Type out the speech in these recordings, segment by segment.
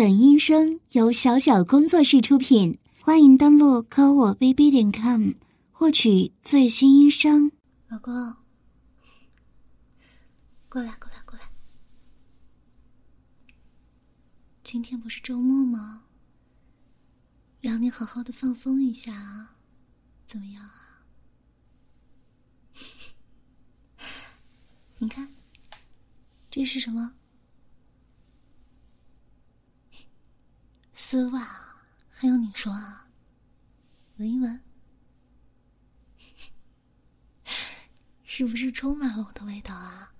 本音声由小小工作室出品，欢迎登录科我 bb 点 com 获取最新音声。老公，过来，过来，过来。今天不是周末吗？让你好好的放松一下啊，怎么样啊？你看，这是什么？丝袜，还用你说啊？闻一闻，是不是充满了我的味道啊？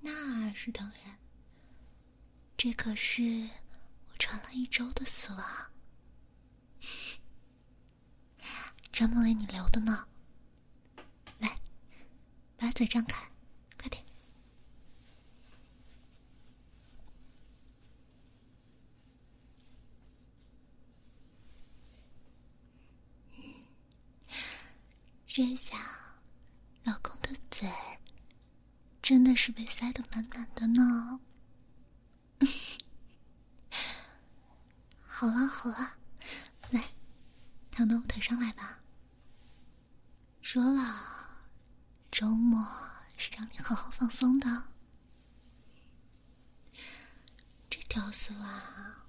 那是当然，这可是我穿了一周的丝袜，专门为你留的呢。来，把嘴张开。这下，老公的嘴真的是被塞得满满的呢。好了好了，来，躺到我腿上来吧。说了，周末是让你好好放松的。这条丝袜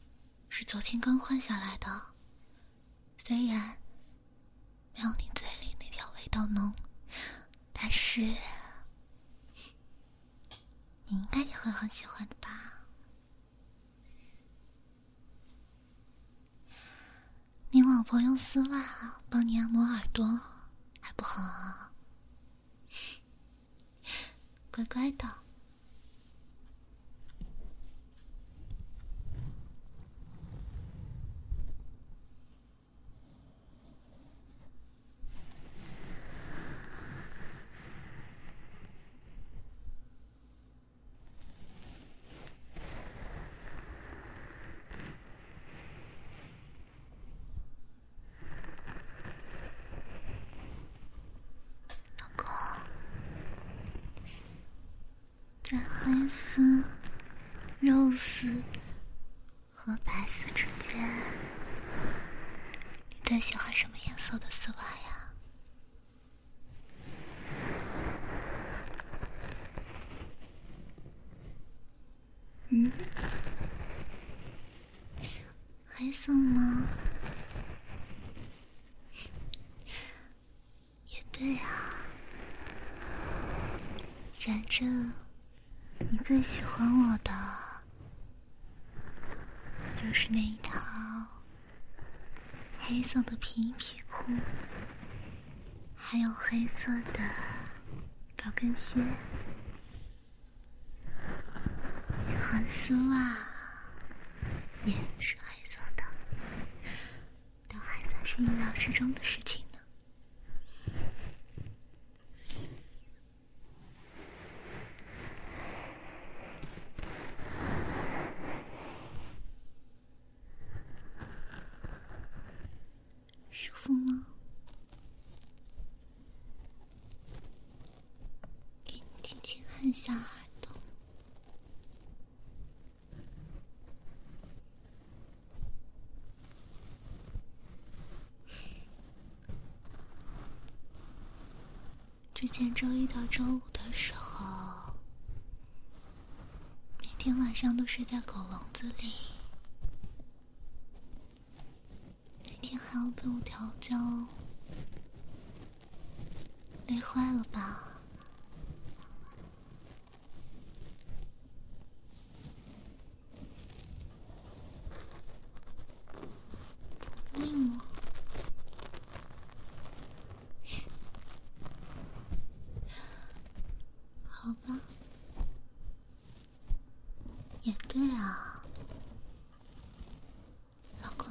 是昨天刚换下来的，虽然没有你嘴里。味道浓，但是你应该也会很喜欢的吧？你老婆用丝袜帮你按摩耳朵，还不好啊？乖乖的。在黑丝、肉丝和白丝之间，你最喜欢什么颜色的丝袜呀？嗯，黑色吗？也对啊，反正。你最喜欢我的，就是那一套黑色的皮衣皮裤，还有黑色的高跟鞋。喜欢丝袜，也是黑色的，都还算是意料之中的事情。下耳朵，之前周一到周五的时候，每天晚上都睡在狗笼子里，每天还要被我调教，累坏了吧？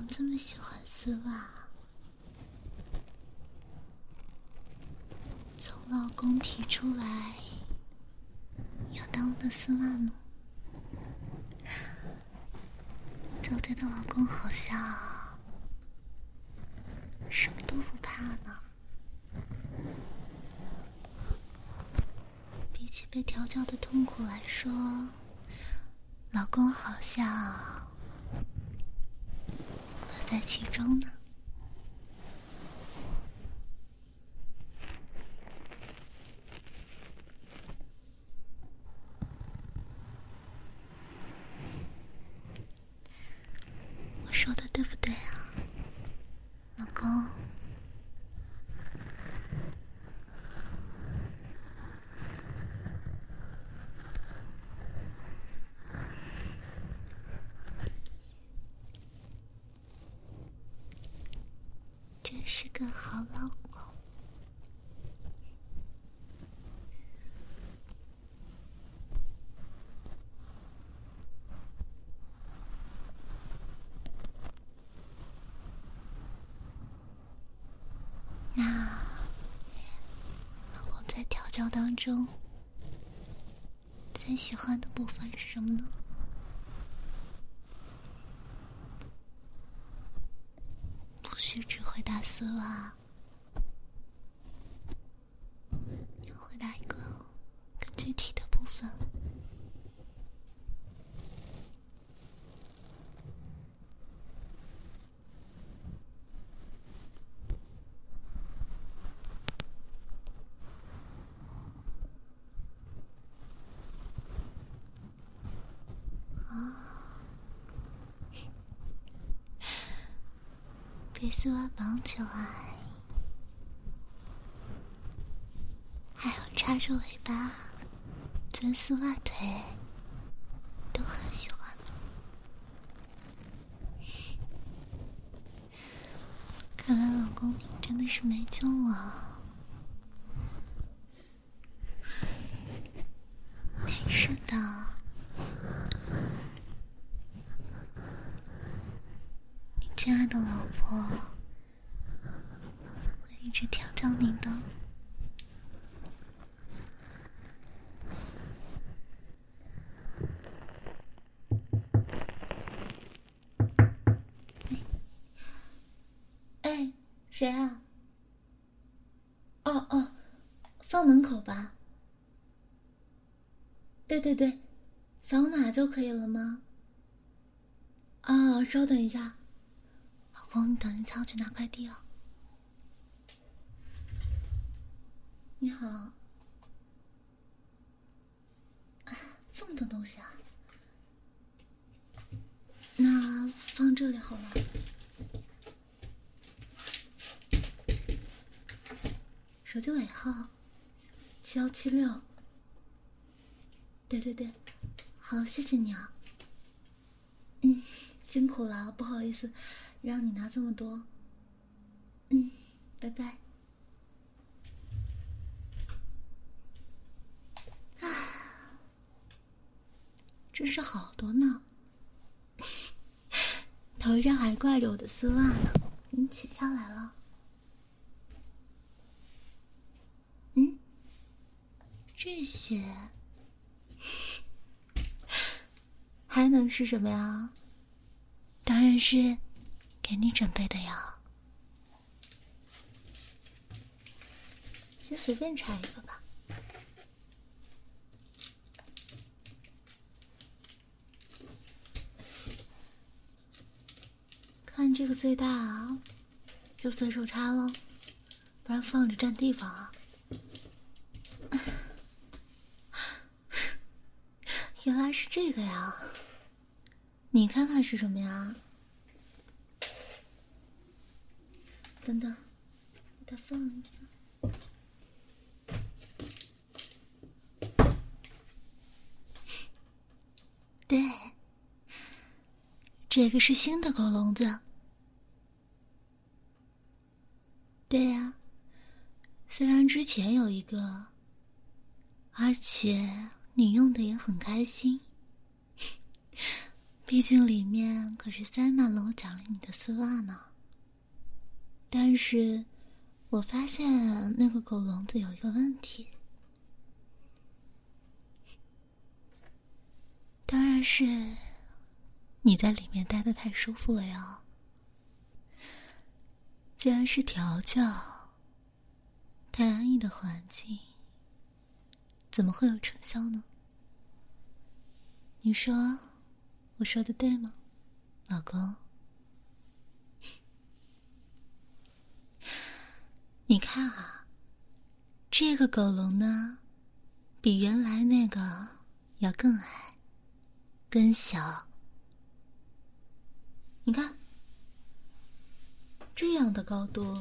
这么喜欢丝袜，从老公提出来要当我的丝袜奴，就觉得老公好像什么都不怕呢。比起被调教的痛苦来说，老公好像乐在其中呢。我说的对不对啊，老公？真是个好老公。那老公在调教当中最喜欢的部分是什么呢？不许只会打丝袜，要回答一个更具体的部分。丝袜绑起来，还有插着尾巴、钻丝袜腿，都很喜欢。看来老公你真的是没救了。没事的。你亲爱的老婆会一直调教你的。哎，谁啊？哦哦，放门口吧。对对对，扫码就可以了吗？啊，稍等一下，老公，你等一下，我去拿快递啊。你好，这么多东西啊？那放这里好了。手机尾号七幺七六。对对对，好，谢谢你啊。嗯，辛苦了，不好意思，让你拿这么多。嗯，拜拜。啊，真是好多呢。头上还挂着我的丝袜呢，给你取下来了。嗯，这些 还能是什么呀？当然是给你准备的呀。先随便拆一个吧。看这个最大啊，就随手插了，不然放着占地方啊。原来是这个呀！你看看是什么呀？等等，给它放一下。对，这个是新的狗笼子。对呀，虽然之前有一个，而且你用的也很开心，毕竟里面可是塞满了我奖励你的丝袜呢。但是，我发现那个狗笼子有一个问题，当然是你在里面待的太舒服了呀。既然是调教，太安逸的环境，怎么会有成效呢？你说我说的对吗，老公？你看啊，这个狗笼呢，比原来那个要更矮、更小。你看，这样的高度，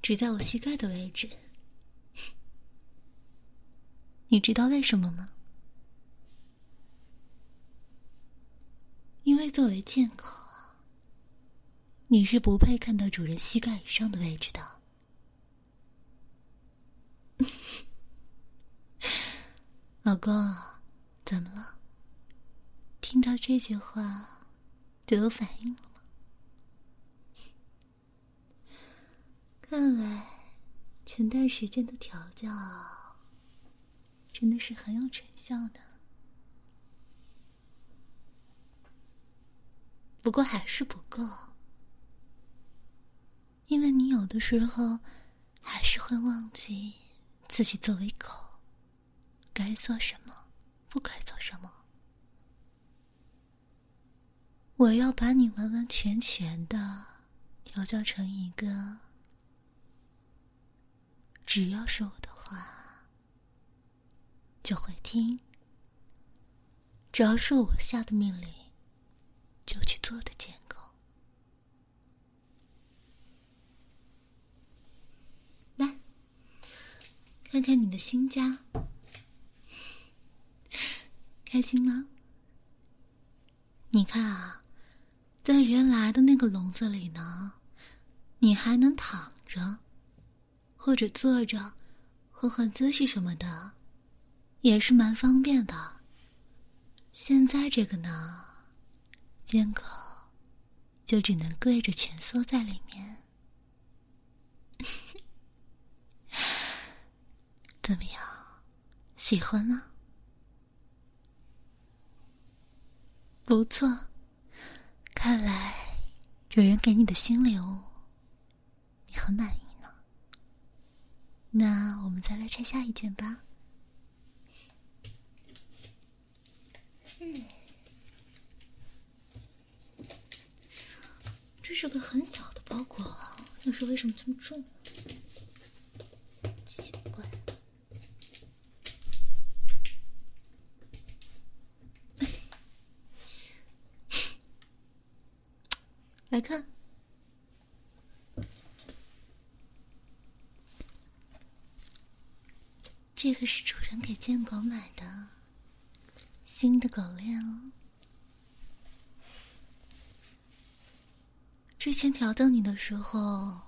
只在我膝盖的位置。你知道为什么吗？因为作为贱狗啊，你是不配看到主人膝盖以上的位置的。老公，怎么了？听到这句话就有反应了吗？看来前段时间的调教真的是很有成效的。不过还是不够，因为你有的时候还是会忘记自己作为狗该做什么，不该做什么。我要把你完完全全的调教成一个，只要是我的话就会听，只要是我下的命令。就去做的贱狗，来看看你的新家，开心吗？你看啊，在原来的那个笼子里呢，你还能躺着，或者坐着，换换姿势什么的，也是蛮方便的。现在这个呢？贱狗就只能跪着蜷缩在里面，怎么样？喜欢吗？不错，看来主人给你的新礼物你很满意呢。那我们再来拆下一件吧。嗯。这是个很小的包裹，但是为什么这么重？奇怪。来看，这个是主人给贱狗买的新的狗链哦。之前调教你的时候，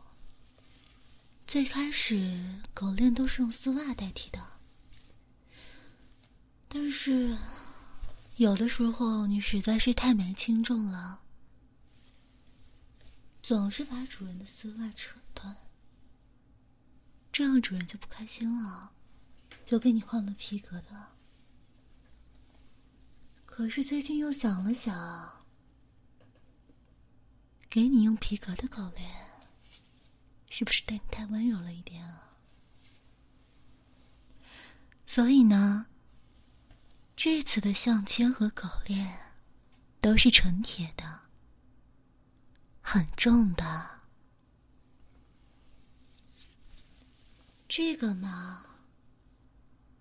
最开始狗链都是用丝袜代替的，但是有的时候你实在是太没轻重了，总是把主人的丝袜扯断，这样主人就不开心了，就给你换了皮革的。可是最近又想了想。给你用皮革的狗链，是不是对你太温柔了一点啊？所以呢，这次的项圈和狗链都是纯铁的，很重的。这个嘛，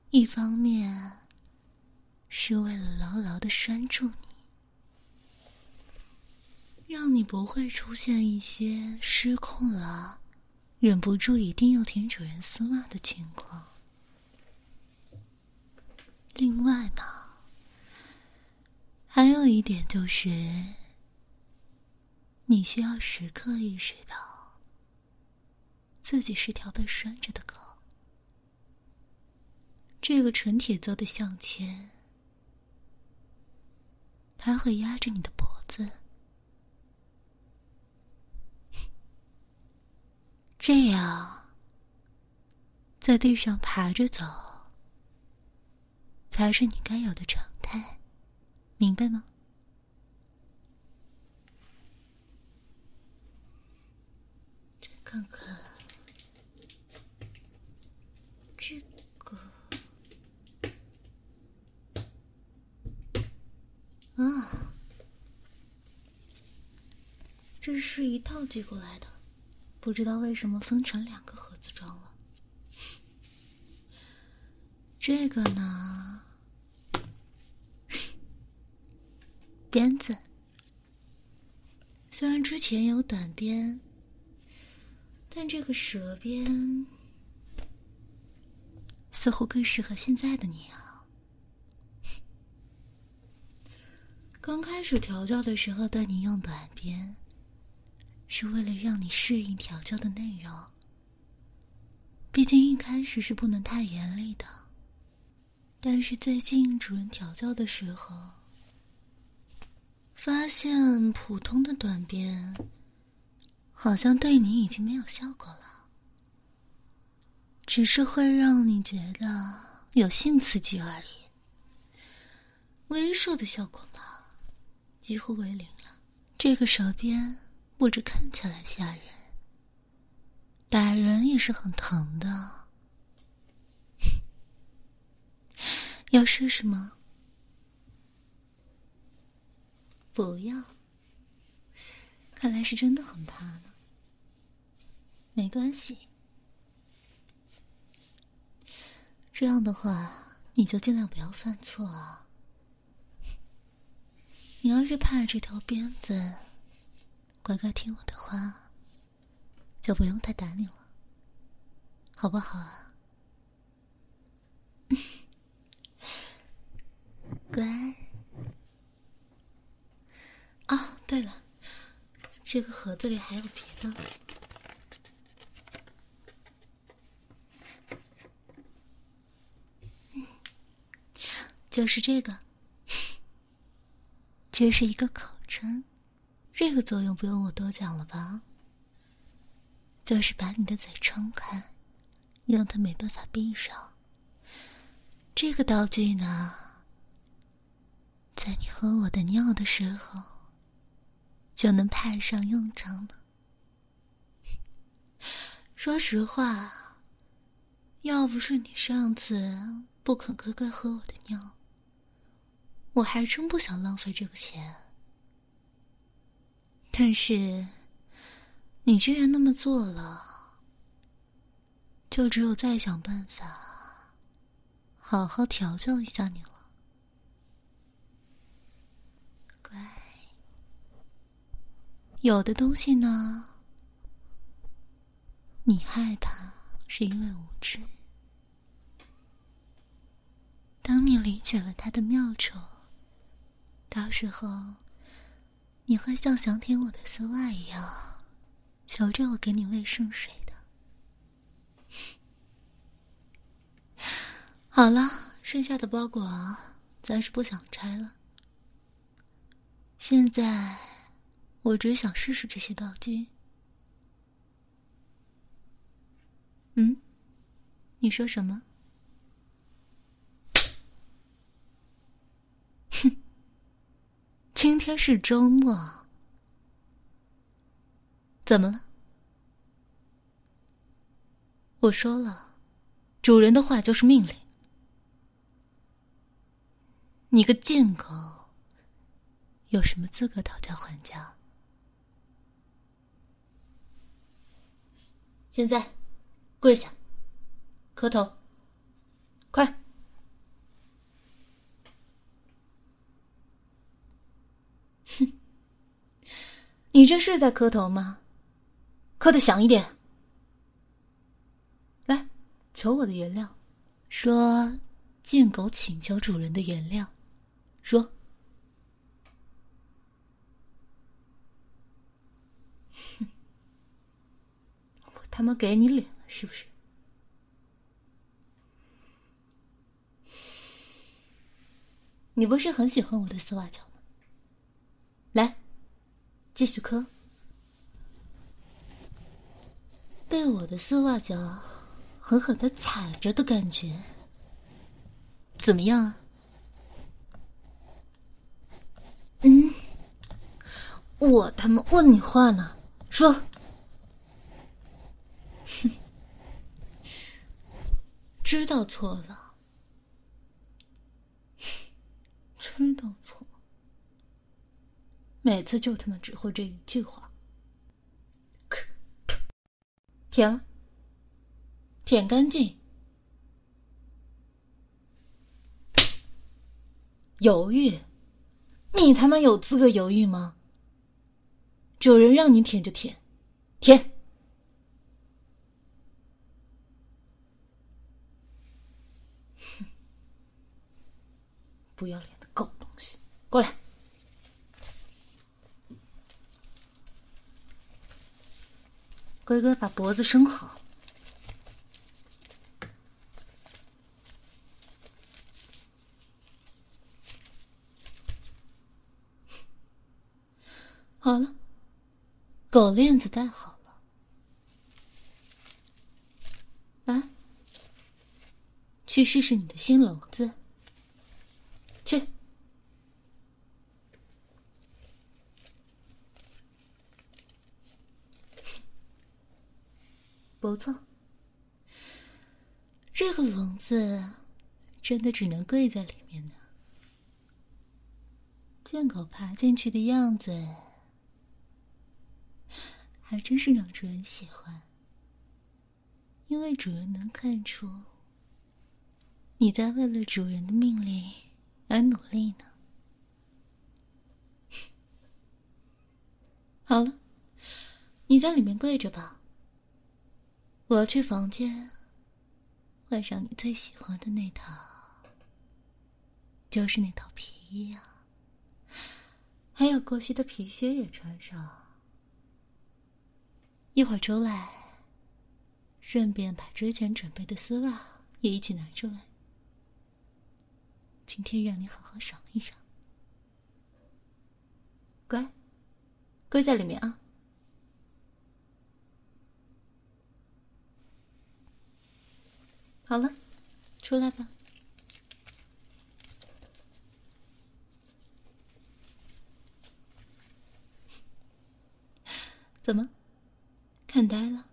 一方面是为了牢牢的拴住你。让你不会出现一些失控了，忍不住一定要舔主人丝袜的情况。另外嘛，还有一点就是，你需要时刻意识到，自己是条被拴着的狗。这个纯铁做的项圈，他会压着你的脖子。这样，在地上爬着走，才是你该有的常态，明白吗？再看看这个，啊，这是一套寄过来的，不知道为什么分成两个盒子装了。这个呢，鞭子，虽然之前有短鞭，但这个蛇鞭似乎更适合现在的你啊。刚开始调教的时候，对你用短鞭，是为了让你适应调教的内容。毕竟一开始是不能太严厉的。但是最近主人调教的时候，发现普通的短鞭，好像对你已经没有效果了，只是会让你觉得有性刺激而已，威慑的效果嘛。几乎为零了。这个手边不止看起来吓人，打人也是很疼的。要试试吗？不要。看来是真的很怕呢。没关系，这样的话你就尽量不要犯错啊。你要是怕这条鞭子，乖乖听我的话，就不用再打你了，好不好啊？乖。哦，对了，这个盒子里还有别的，就是这个。这是一个口针，这个作用不用我多讲了吧？就是把你的嘴撑开，让它没办法闭上。这个道具呢，在你喝我的尿的时候，就能派上用场了。说实话，要不是你上次不肯乖乖喝我的尿。我还真不想浪费这个钱，但是你居然那么做了，就只有再想办法好好调教一下你了，乖。有的东西呢，你害怕是因为无知，当你理解了它的妙处。到时候，你会像想舔我的丝袜一样，求着我给你喂圣水的。好了，剩下的包裹暂时不想拆了。现在，我只想试试这些道具。嗯，你说什么？今天是周末，怎么了？我说了，主人的话就是命令。你个贱狗，有什么资格讨价还价？现在，跪下，磕头，快！哼，你这是在磕头吗？磕的响一点。来，求我的原谅，说贱狗请求主人的原谅，说。哼，我他妈给你脸了是不是？你不是很喜欢我的丝袜脚吗？来，继续磕。被我的丝袜脚狠狠的踩着的感觉，怎么样啊？嗯，我他妈问你话呢，说。哼，知道错了，知道错。每次就他妈只会这一句话。舔，舔干净。犹豫？你他妈有资格犹豫吗？主人让你舔就舔，舔。哼不要脸的狗东西，过来！乖乖把脖子伸好。好了，狗链子戴好了，来，去试试你的新笼子。去，不错，这个笼子真的只能跪在里面呢。见狗爬进去的样子，还真是让主人喜欢，因为主人能看出你在为了主人的命令。而努力呢。好了，你在里面跪着吧。我要去房间换上你最喜欢的那套，就是那套皮衣啊，还有过膝的皮靴也穿上。一会儿出来，顺便把之前准备的丝袜也一起拿出来。今天让你好好赏一赏，乖，跪在里面啊！好了，出来吧。怎么，看呆了？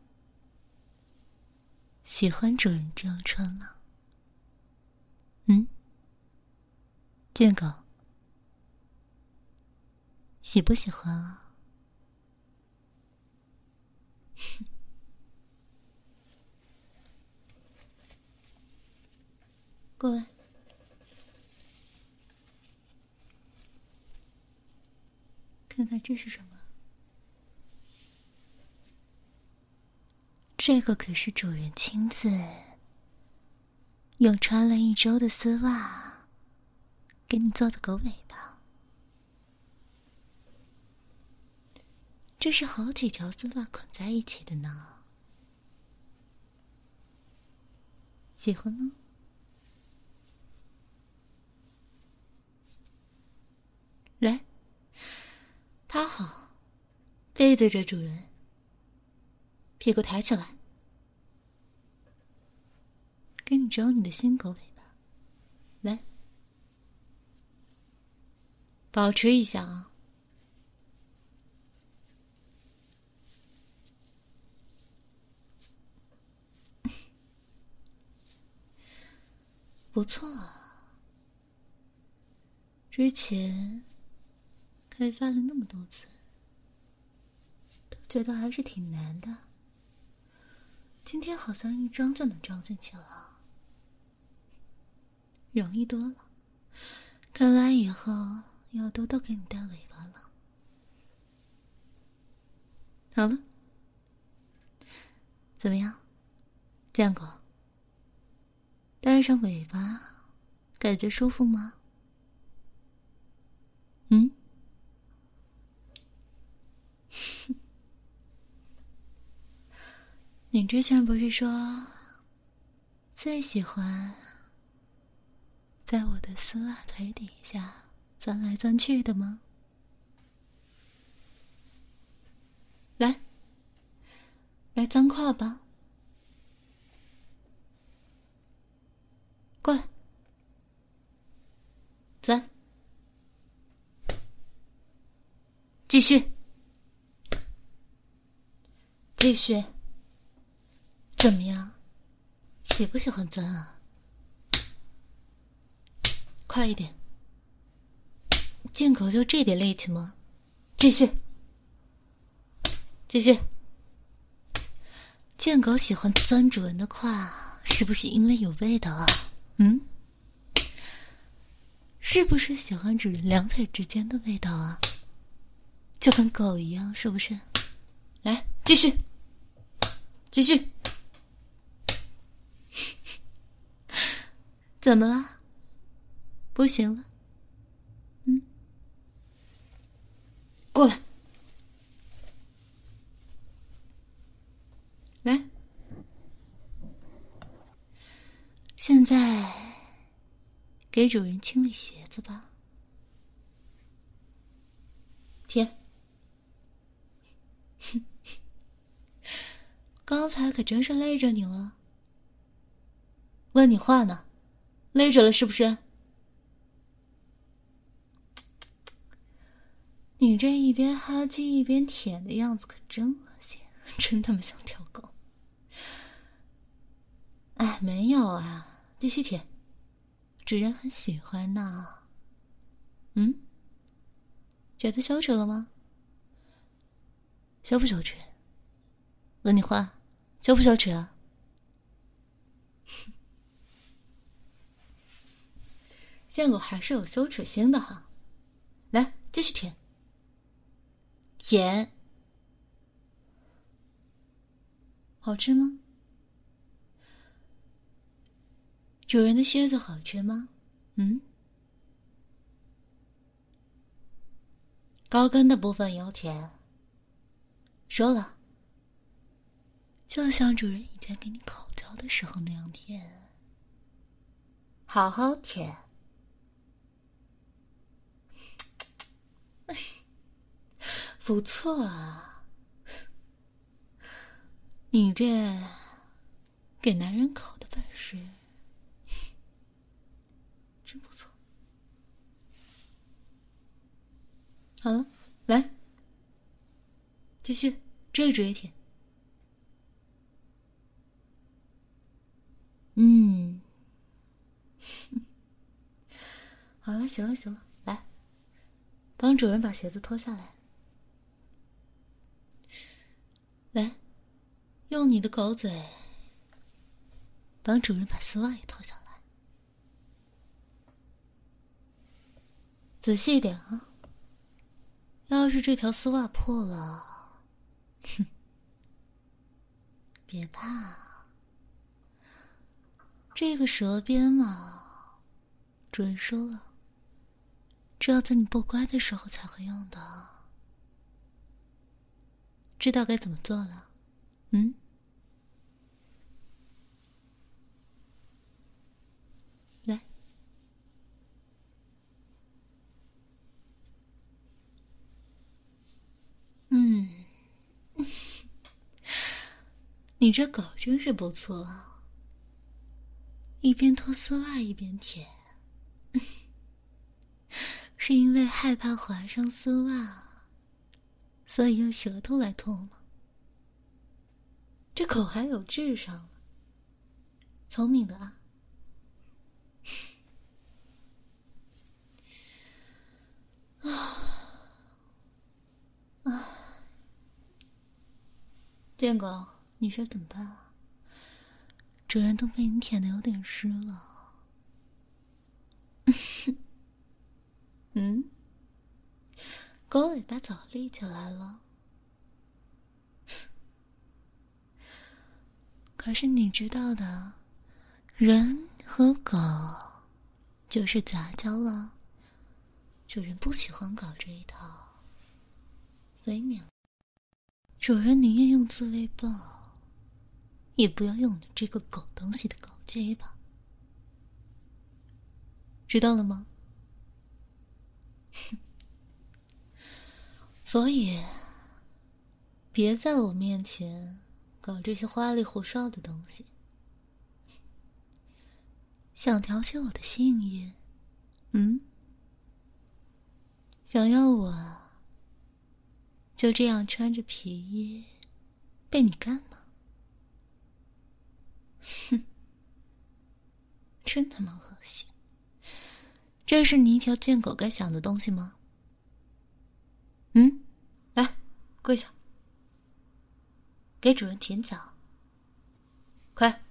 喜欢主人这样穿吗？嗯？贱狗，喜不喜欢啊？过来，看看这是什么？这个可是主人亲自用穿了一周的丝袜。给你做的狗尾巴，这是好几条丝袜捆在一起的呢。喜欢吗？来，趴好，背对着主人，屁股抬起来，给你找你的新狗尾巴，来。保持一下啊！不错，之前开发了那么多次，都觉得还是挺难的。今天好像一装就能装进去了，容易多了。看来以后……要多多给你戴尾巴了。好了，怎么样，见过？戴上尾巴，感觉舒服吗？嗯？哼 你之前不是说最喜欢在我的丝袜腿底下？钻来钻去的吗？来，来脏胯吧，过来，钻，继续，继续，怎么样？喜不喜欢钻啊？快一点！见狗就这点力气吗？继续，继续。贱狗喜欢钻主人的胯，是不是因为有味道啊？嗯，是不是喜欢主人两腿之间的味道啊？就跟狗一样，是不是？来，继续，继续。怎么了？不行了？嗯，过来。来，现在给主人清理鞋子吧。舔。哼，刚才可真是累着你了。问你话呢，累着了是不是？你这一边哈气一边舔的样子可真恶心，真他妈像条狗。哎，没有啊，继续舔，主人很喜欢呢。嗯，觉得羞耻了吗？羞不羞耻？问你话，羞不羞耻啊？贱狗还是有羞耻心的哈。来，继续舔，舔，好吃吗？主人的靴子好吃吗？嗯，高跟的部分要舔。说了，就像主人以前给你烤焦的时候那样舔，好好舔。不错啊，你这给男人烤的本事真不错。好了，来，继续，这只也舔。嗯，好了，行了，行了，来，帮主人把鞋子脱下来。来，用你的狗嘴帮主人把丝袜也脱下来，仔细一点啊。要是这条丝袜破了，哼，别怕，这个蛇鞭嘛，主人说了，只要在你不乖的时候才会用的，知道该怎么做了，嗯？来嗯，你这狗真是不错啊！一边脱丝袜一边舔，是因为害怕划伤丝袜，所以用舌头来脱吗？这狗还有智商，聪明的啊！啊 啊！建狗，你说怎么办啊？主人都被你舔的有点湿了。嗯，狗尾巴早立起来了。可是你知道的，人和狗就是杂交了。主人不喜欢搞这一套，所以免。主人宁愿用自慰棒，也不要用你这个狗东西的狗鸡巴，知道了吗？所以，别在我面前搞这些花里胡哨的东西。想挑起我的性欲，嗯？想要我？就这样穿着皮衣被你干？哼，真他妈恶心！这是你一条贱狗该想的东西吗？嗯，来跪下，给主人舔脚。快，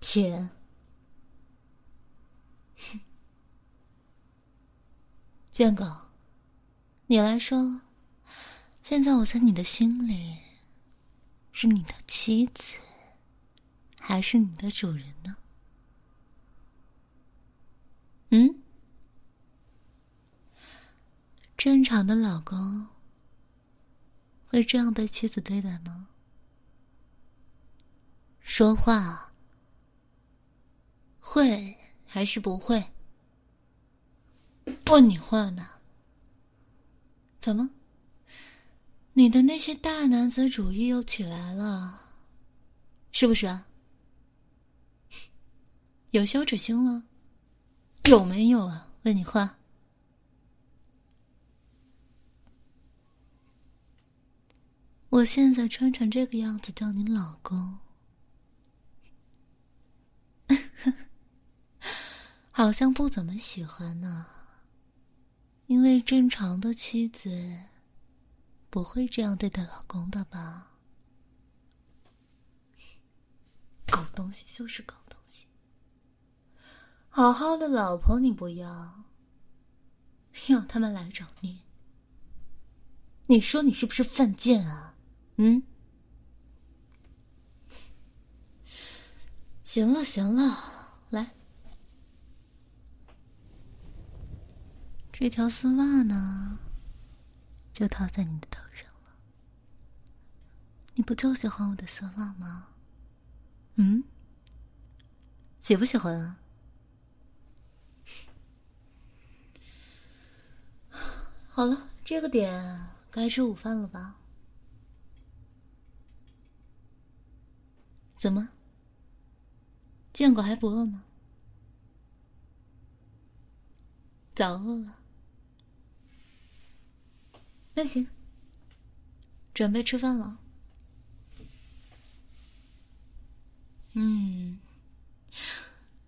舔。哼贱狗，你来说，现在我在你的心里，是你的妻子，还是你的主人呢？嗯？正常的老公会这样被妻子对待吗？说话会还是不会？问你话呢？怎么？你的那些大男子主义又起来了，是不是啊？有羞耻心了？有没有啊？问你话。我现在穿成这个样子叫你老公，好像不怎么喜欢呢。因为正常的妻子不会这样对待老公的吧？狗东西就是狗，好好的老婆你不要，要他们来找你，你说你是不是犯贱啊？嗯？行了行了，来。这条丝袜呢，就套在你的头上了。你不就喜欢我的丝袜吗？嗯，喜不喜欢啊？好了，这个点该吃午饭了吧？怎么，见过还不饿吗？早饿了。那行，准备吃饭了。嗯，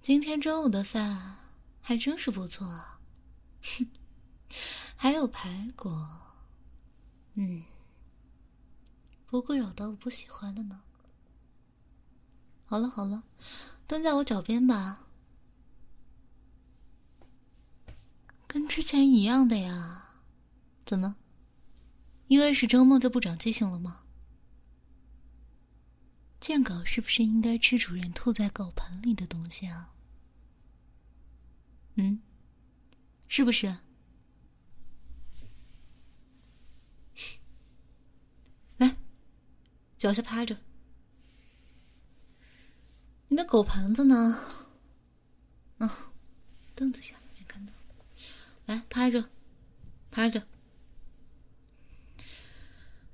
今天中午的饭还真是不错，哼，还有排骨。嗯，不过有的我不喜欢的呢。好了好了，蹲在我脚边吧，跟之前一样的呀。怎么？因为是周末就不长记性了吗？贱狗是不是应该吃主人吐在狗盆里的东西啊？嗯，是不是？来，脚下趴着。你的狗盘子呢？啊，凳子下面没看到。来，趴着，趴着。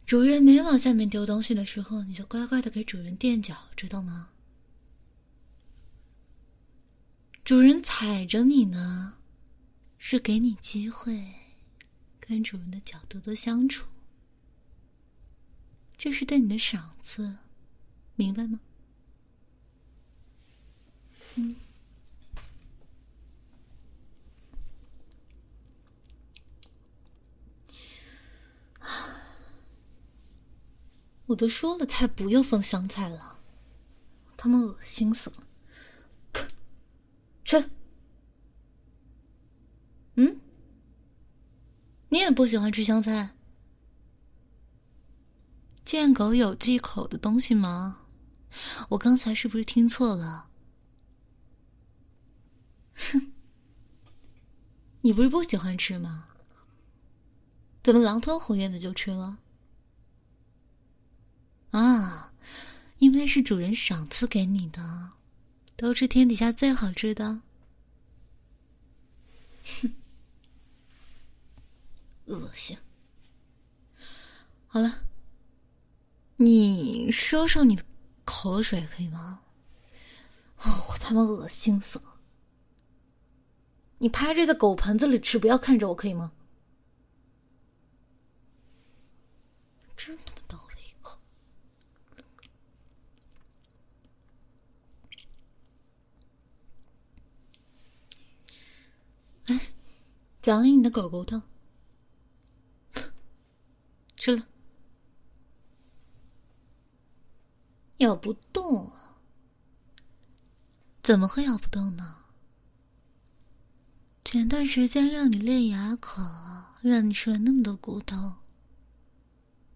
主人没往下面丢东西的时候，你就乖乖的给主人垫脚，知道吗？主人踩着你呢，是给你机会跟主人的脚多多相处，这是对你的赏赐，明白吗？嗯。我都说了，菜不要放香菜了，他们恶心死了。吃。嗯？你也不喜欢吃香菜？贱狗有忌口的东西吗？我刚才是不是听错了？哼！你不是不喜欢吃吗？怎么狼吞虎咽的就吃了？啊，因为是主人赏赐给你的，都是天底下最好吃的。哼，恶心。好了，你收收你的口水可以吗？哦，我他妈恶心死了！你趴着在狗盆子里吃，不要看着我可以吗？真他妈到位！奖励你的狗狗的，吃了。咬不动啊？怎么会咬不动呢？前段时间让你练牙口，让你吃了那么多骨头，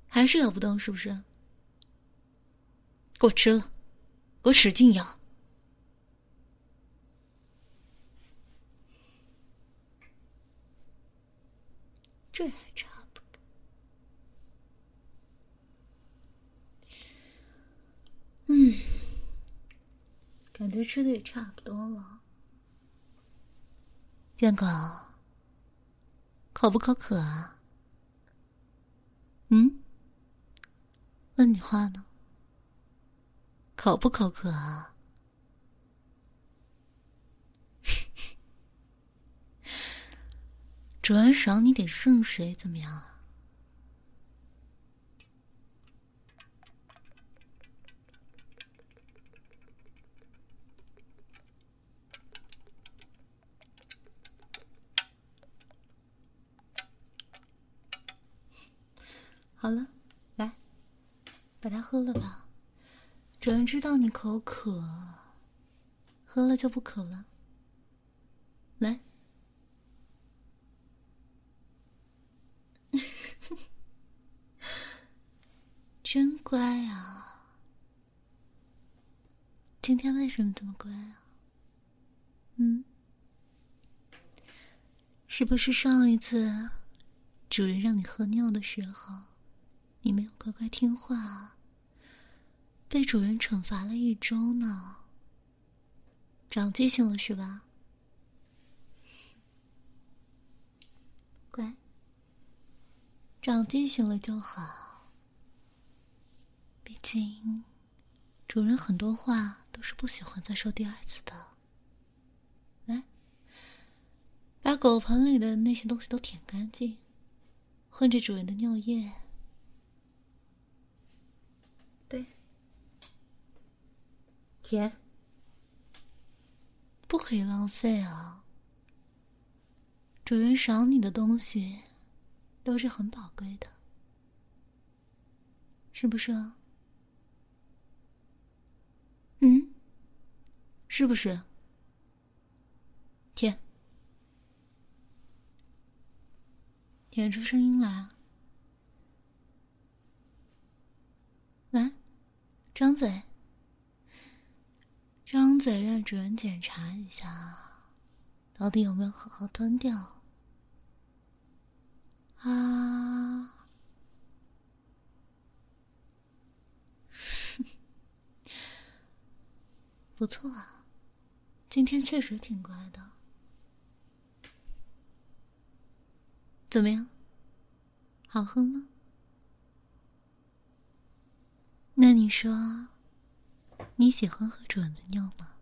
还是咬不动是不是？给我吃了，给我使劲咬。这还差不多。嗯，感觉吃的也差不多了。建狗，口不口渴啊？嗯？问你话呢。口不口渴啊？主人赏你点圣水怎么样？好了，来，把它喝了吧。主人知道你口渴，喝了就不渴了。来。真乖啊！今天为什么这么乖啊？嗯，是不是上一次主人让你喝尿的时候，你没有乖乖听话，啊被主人惩罚了一周呢？长记性了是吧？乖，长记性了就好。毕竟，主人很多话都是不喜欢再说第二次的。来，把狗盆里的那些东西都舔干净，混着主人的尿液。甜，不可以浪费啊！主人赏你的东西，都是很宝贵的，是不是？嗯，是不是？舔，舔出声音来啊，来，张嘴，张嘴，让主人检查一下，到底有没有好好吞掉。啊。不错啊，今天确实挺乖的。怎么样？好喝吗？那你说，你喜欢喝主人的尿吗？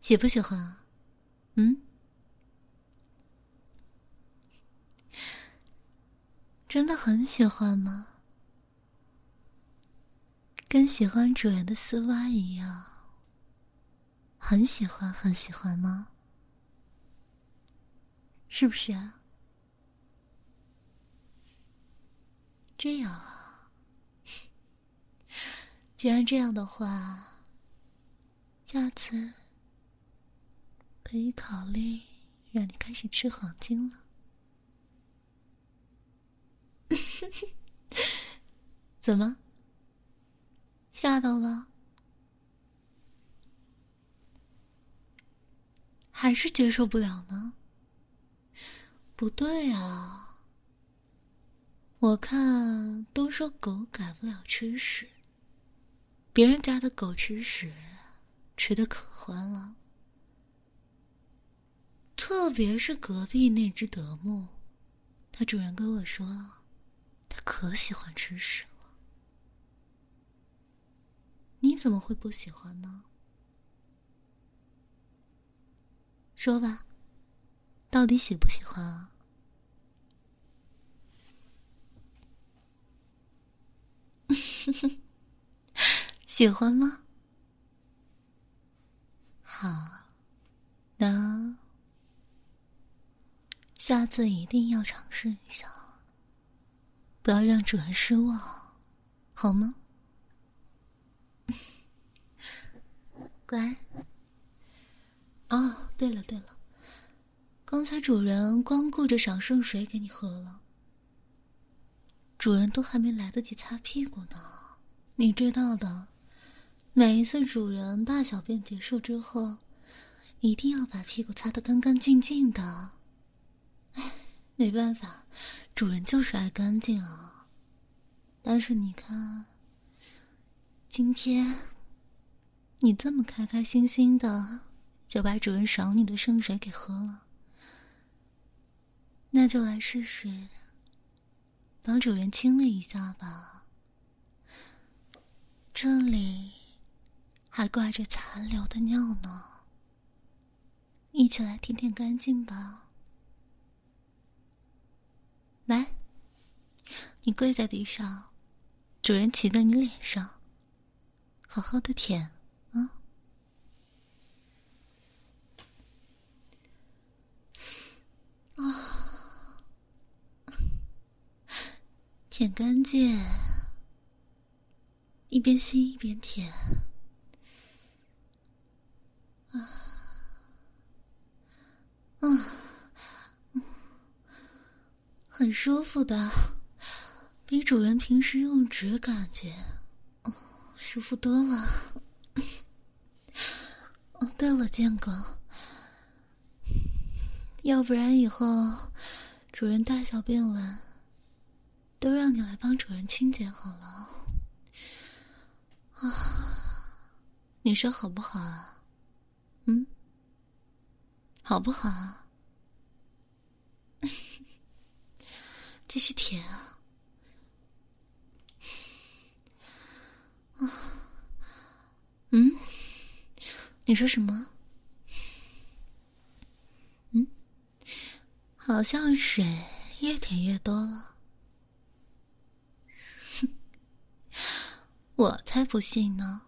喜不喜欢啊？嗯？真的很喜欢吗？跟喜欢主人的丝袜一样，很喜欢，很喜欢吗？是不是啊？这样啊，既然这样的话，下次可以考虑让你开始吃黄金了。怎么？吓到了，还是接受不了呢？不对啊！我看都说狗改不了吃屎，别人家的狗吃屎，吃的可欢了。特别是隔壁那只德牧，它主人跟我说，它可喜欢吃屎了。你怎么会不喜欢呢？说吧，到底喜不喜欢啊？喜欢吗？好，那下次一定要尝试一下。不要让主人失望，好吗？乖。哦，对了对了，刚才主人光顾着赏圣水给你喝了，主人都还没来得及擦屁股呢。你知道的，每一次主人大小便结束之后，一定要把屁股擦得干干净净的。唉，没办法，主人就是爱干净啊。但是你看，今天你这么开开心心的就把主人赏你的圣水给喝了，那就来试试帮主人清理一下吧。这里还挂着残留的尿呢，一起来舔舔干净吧。来，你跪在地上，主人骑在你脸上，好好的舔啊！啊，舔干净，一边吸一边舔，啊。嗯很舒服的，比主人平时用纸感觉，舒服多了。哦，对了，建哥，要不然以后主人大小便完，都让你来帮主人清洁好了。啊，你说好不好啊？嗯，好不好？继续舔啊！啊，嗯，你说什么？嗯，好像水越舔越多了。我才不信呢！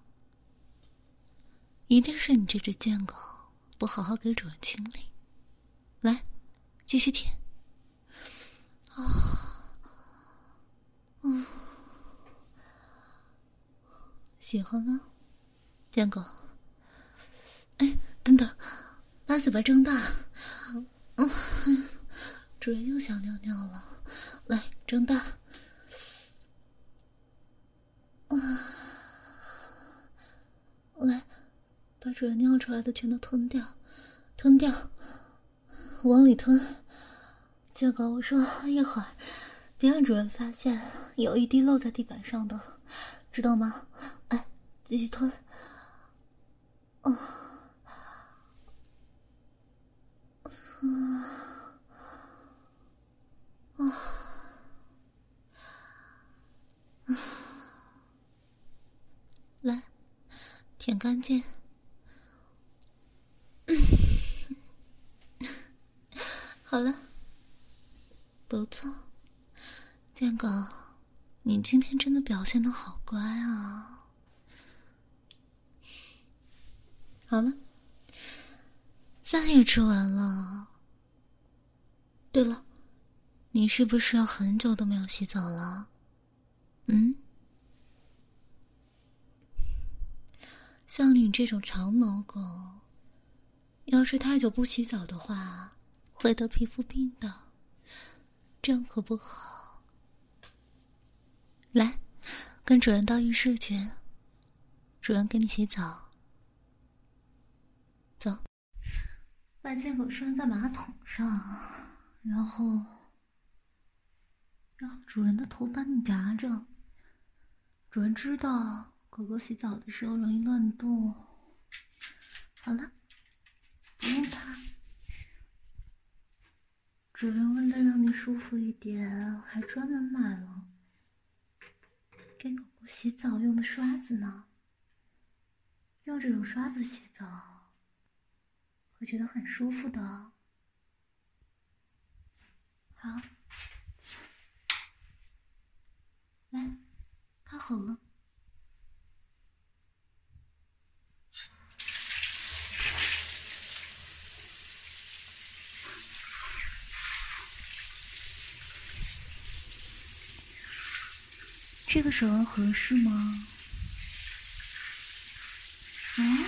一定是你这只贱狗不好好给主人清理。来，继续舔。啊，嗯，喜欢吗，贱狗？哎，等等，把嘴巴张大。嗯，主人又想尿尿了，来，张大。啊，来，把主人尿出来的全都吞掉，吞掉，往里吞。建哥，我说一会儿，别让主人发现有一滴漏在地板上的，知道吗？哎，继续吞。啊，啊，啊，来，舔干净。好了。不错，建狗，你今天真的表现的好乖啊！好了，饭也吃完了。对了，你是不是很久都没有洗澡了？嗯？像你这种长毛狗，要是太久不洗澡的话，会得皮肤病的。这样可不好。来，跟主人到浴室去，主人给你洗澡。走，把贱狗拴在马桶上，然后，然后主人的头把你夹着。主人知道狗狗洗澡的时候容易乱动。好了，不用怕。主人为了让你舒服一点，还专门买了给狗狗洗澡用的刷子呢。用这种刷子洗澡，会觉得很舒服的。好，来，它好了。这个手纹合适吗？嗯？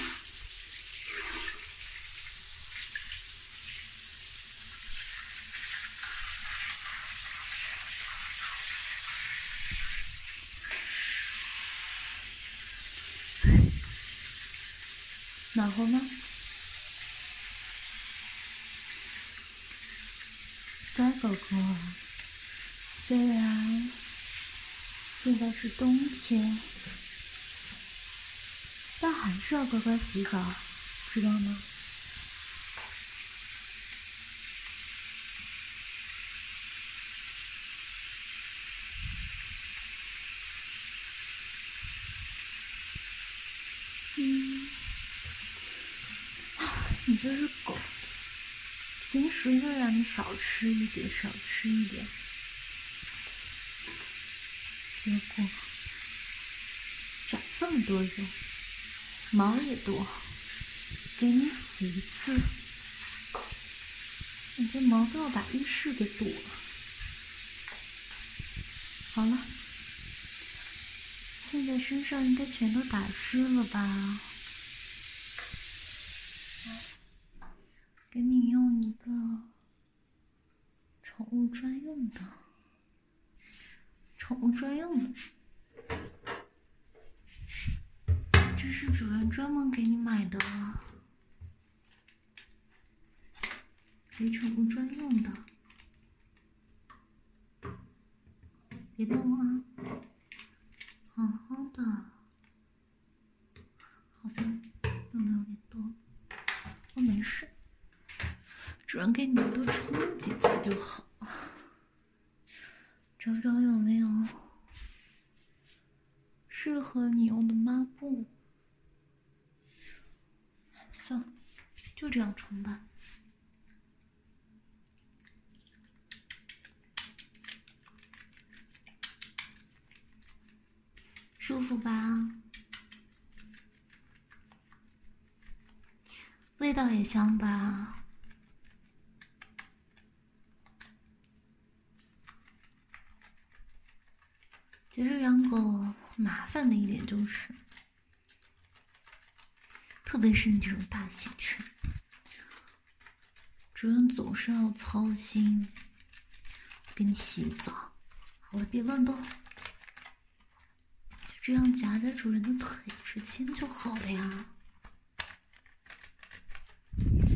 暖和吗？乖狗狗，虽然现在是冬天，但还是要乖乖洗澡，知道吗？嗯，你这是狗。平时就让你少吃一点，少吃一点，结果长这么多肉，毛也多，给你洗一次，你这毛都要把浴室给堵了。好了，现在身上应该全都打湿了吧？给你用一个宠物专用的，宠物专用的，这是主人专门给你买的，给宠物专用的，别动啊，好好的，好像动的有点多，我没事。主人给你多冲几次就好，找找有没有适合你用的抹布。算了，就这样冲吧，舒服吧？味道也香吧？其实养狗麻烦的一点就是，特别是你这种大型犬，主人总是要操心，给你洗澡。好了，别乱动，就这样夹在主人的腿之间就好了呀。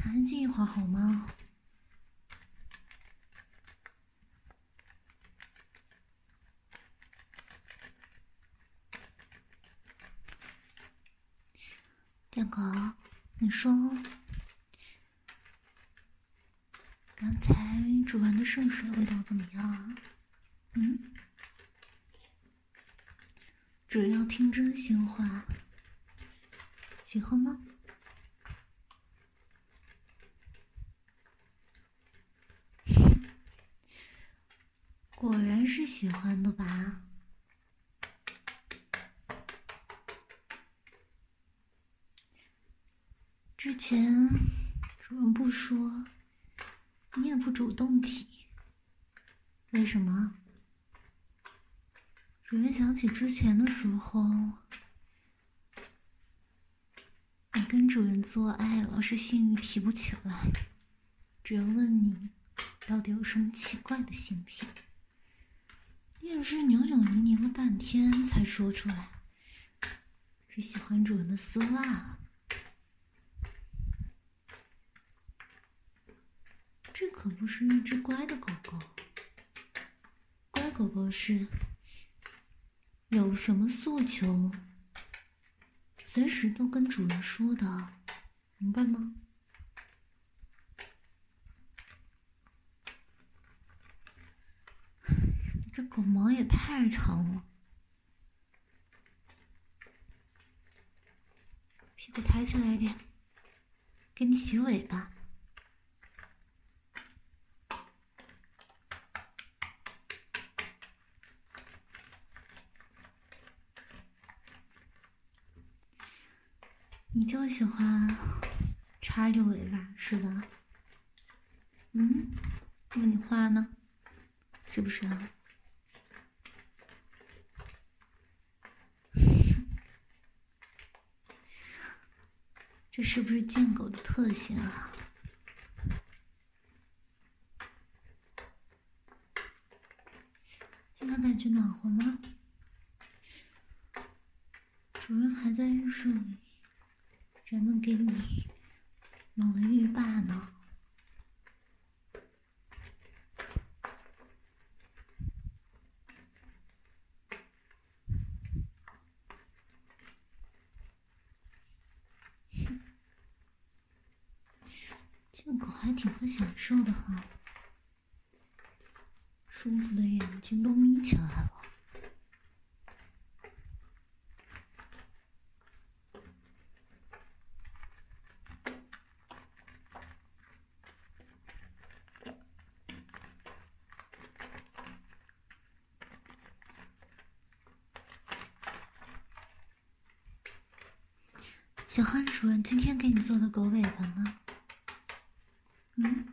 安静一会儿好吗？电狗，你说，刚才煮完的圣水味道怎么样？嗯，只要听真心话，喜欢吗？果然是喜欢的吧？之前主人不说，你也不主动体，为什么？主人想起之前的时候，你跟主人做爱，老是性欲提不起来。主人问你，到底有什么奇怪的性癖？你也是扭扭捏捏了半天才说出来，是喜欢主人的丝袜。这可不是一只乖的狗狗。乖狗狗是有什么诉求，随时都跟主人说的，明白吗？这狗毛也太长了，屁股抬起来一点，给你洗尾巴。你就喜欢插着尾巴是吧？嗯，那你画呢？是不是啊？这是不是贱狗的特性啊？现在感觉暖和吗？主人还在浴室里。人们给你弄了浴霸呢。贱狗还挺会享受的哈，舒服的眼睛都眯起来了。喜欢主人今天给你做的狗尾巴吗？嗯，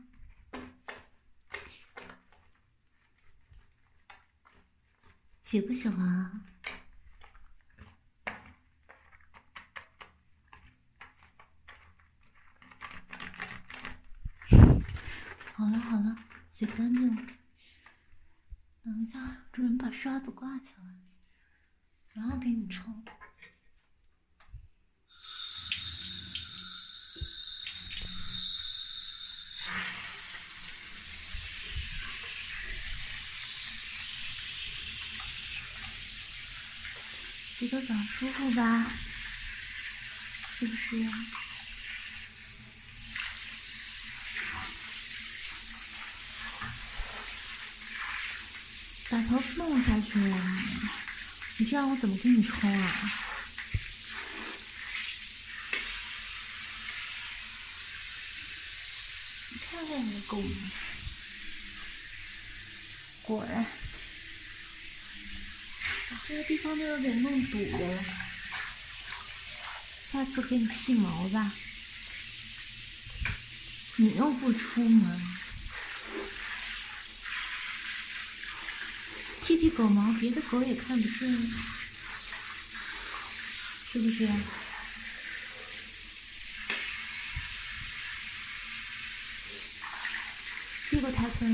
喜不喜欢啊？好了好了，洗干净了。等一下，主人把刷子挂起来，然后给你冲。洗个澡舒服吧？是不是？把头弄下去！你这样我怎么给你冲啊？看看你的狗，果然。这个地方都有点弄堵了，下次给你剃毛吧。你又不出门，剃剃狗毛，别的狗也看不见，是不是？屁股抬起来，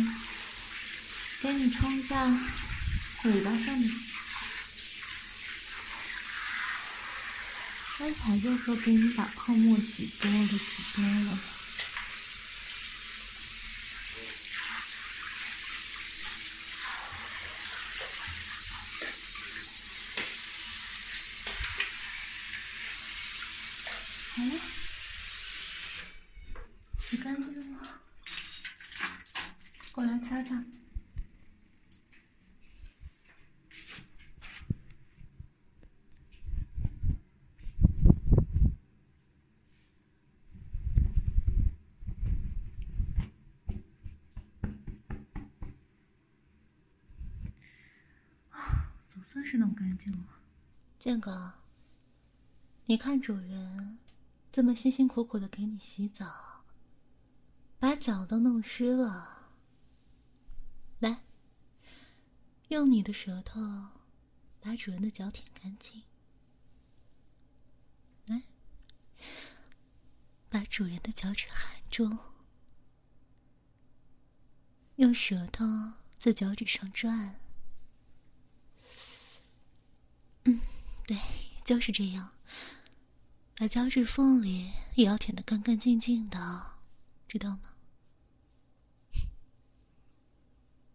给你冲一下尾巴上面。刚才就说给你把泡沫挤多了，挤多了。好了，洗干净了，过来擦擦。总算是弄干净了，建哥，你看主人这么辛辛苦苦的给你洗澡，把脚都弄湿了。来，用你的舌头把主人的脚舔干净。来，把主人的脚趾含住，用舌头在脚趾上转。对，就是这样。把脚趾缝里也要舔得干干净净的，知道吗？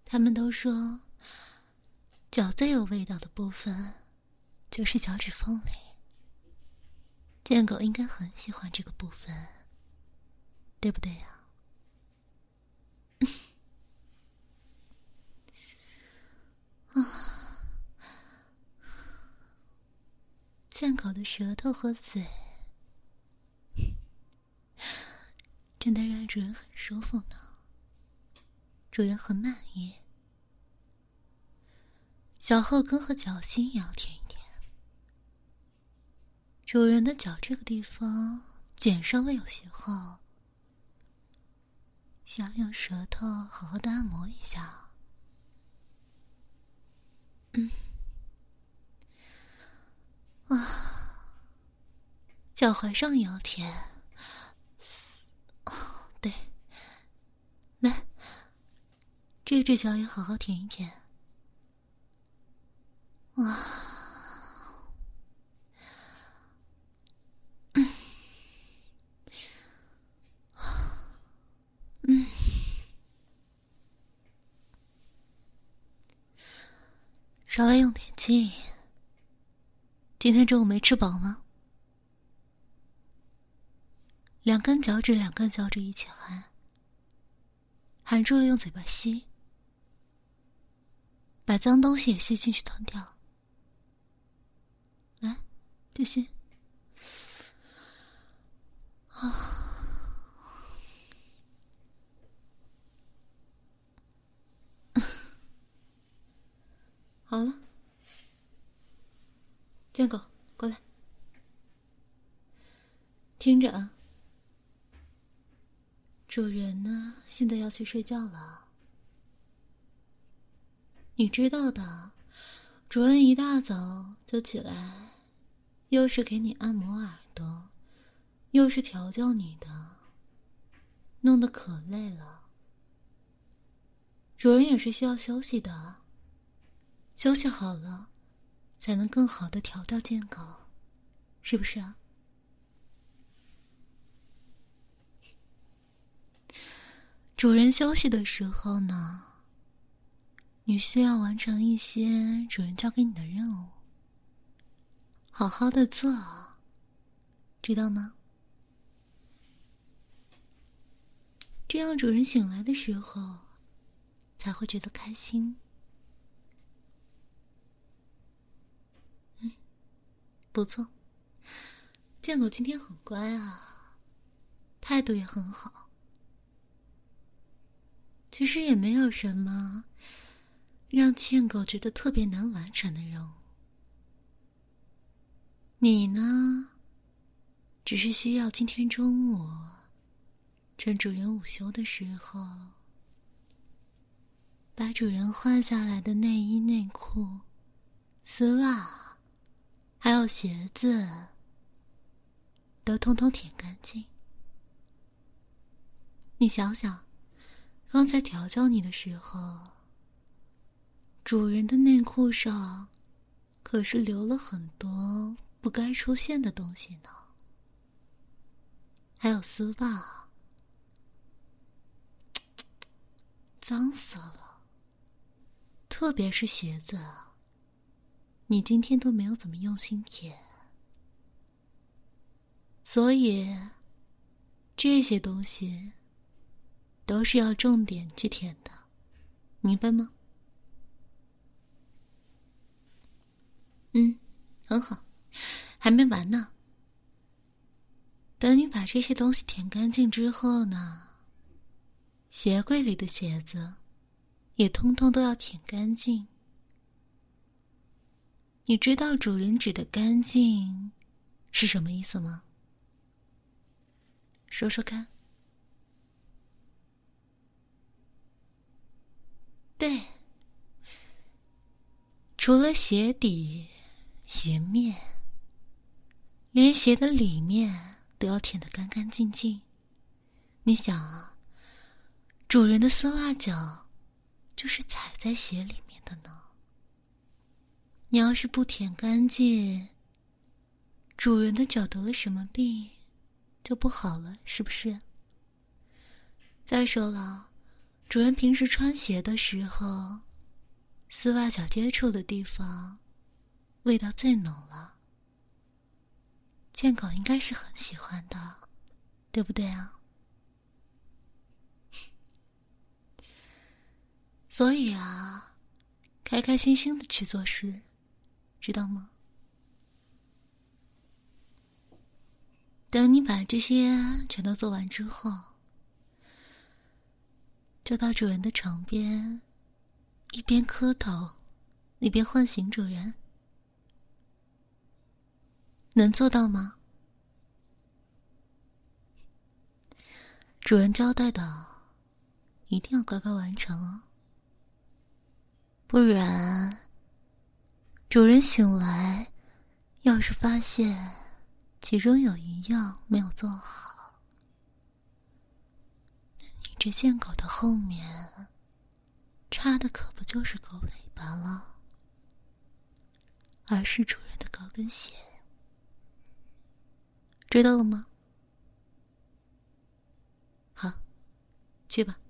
他们都说，脚最有味道的部分就是脚趾缝里。贱狗应该很喜欢这个部分，对不对呀？啊。贱狗的舌头和嘴，真的让主人很舒服呢。主人很满意。脚后跟和脚心也要舔一舔。主人的脚这个地方茧稍微有些厚，想用舌头好好的按摩一下。嗯。啊脚踝上也要舔对来这只脚也好好舔一舔。啊嗯。稍微用点劲今天中午没吃饱吗？两根脚趾，两根脚趾一起含，含住了用嘴巴吸，把脏东西也吸进去吞掉。来，这些。啊，好了，贱狗，过来，听着啊。主人呢？现在要去睡觉了。你知道的，主人一大早就起来，又是给你按摩耳朵，又是调教你的，弄得可累了。主人也是需要休息的，休息好了，才能更好的调教健康，是不是啊？主人休息的时候呢，你需要完成一些主人交给你的任务，好好的做，知道吗？这样主人醒来的时候才会觉得开心。不错，贱狗今天很乖啊，态度也很好。其实也没有什么让贱狗觉得特别难完成的任务。你呢，只是需要今天中午趁主人午休的时候，把主人换下来的内衣、内裤、丝袜，还有鞋子，都通通舔干净。你想想。刚才调教你的时候，主人的内裤上可是留了很多不该出现的东西呢，还有丝袜，脏死了。特别是鞋子，你今天都没有怎么用心舔，所以这些东西。都是要重点去舔的，明白吗？嗯，很好，还没完呢。等你把这些东西舔干净之后呢，鞋柜里的鞋子也通通都要舔干净。你知道主人指的干净是什么意思吗？说说看。对，除了鞋底、鞋面，连鞋的里面都要舔得干干净净。你想啊，主人的丝袜脚就是踩在鞋里面的呢。你要是不舔干净，主人的脚得了什么病就不好了，是不是？再说了。主人平时穿鞋的时候，丝袜脚接触的地方，味道最浓了。贱狗应该是很喜欢的，对不对啊？所以啊，开开心心的去做事，知道吗？等你把这些全都做完之后。就到主人的床边，一边磕头，一边唤醒主人。能做到吗？主人交代的，一定要乖乖完成哦。不然，主人醒来，要是发现其中有一样没有做好。你这贱狗的后面，插的可不就是狗尾巴了，而是主人的高跟鞋，知道了吗？好，去吧。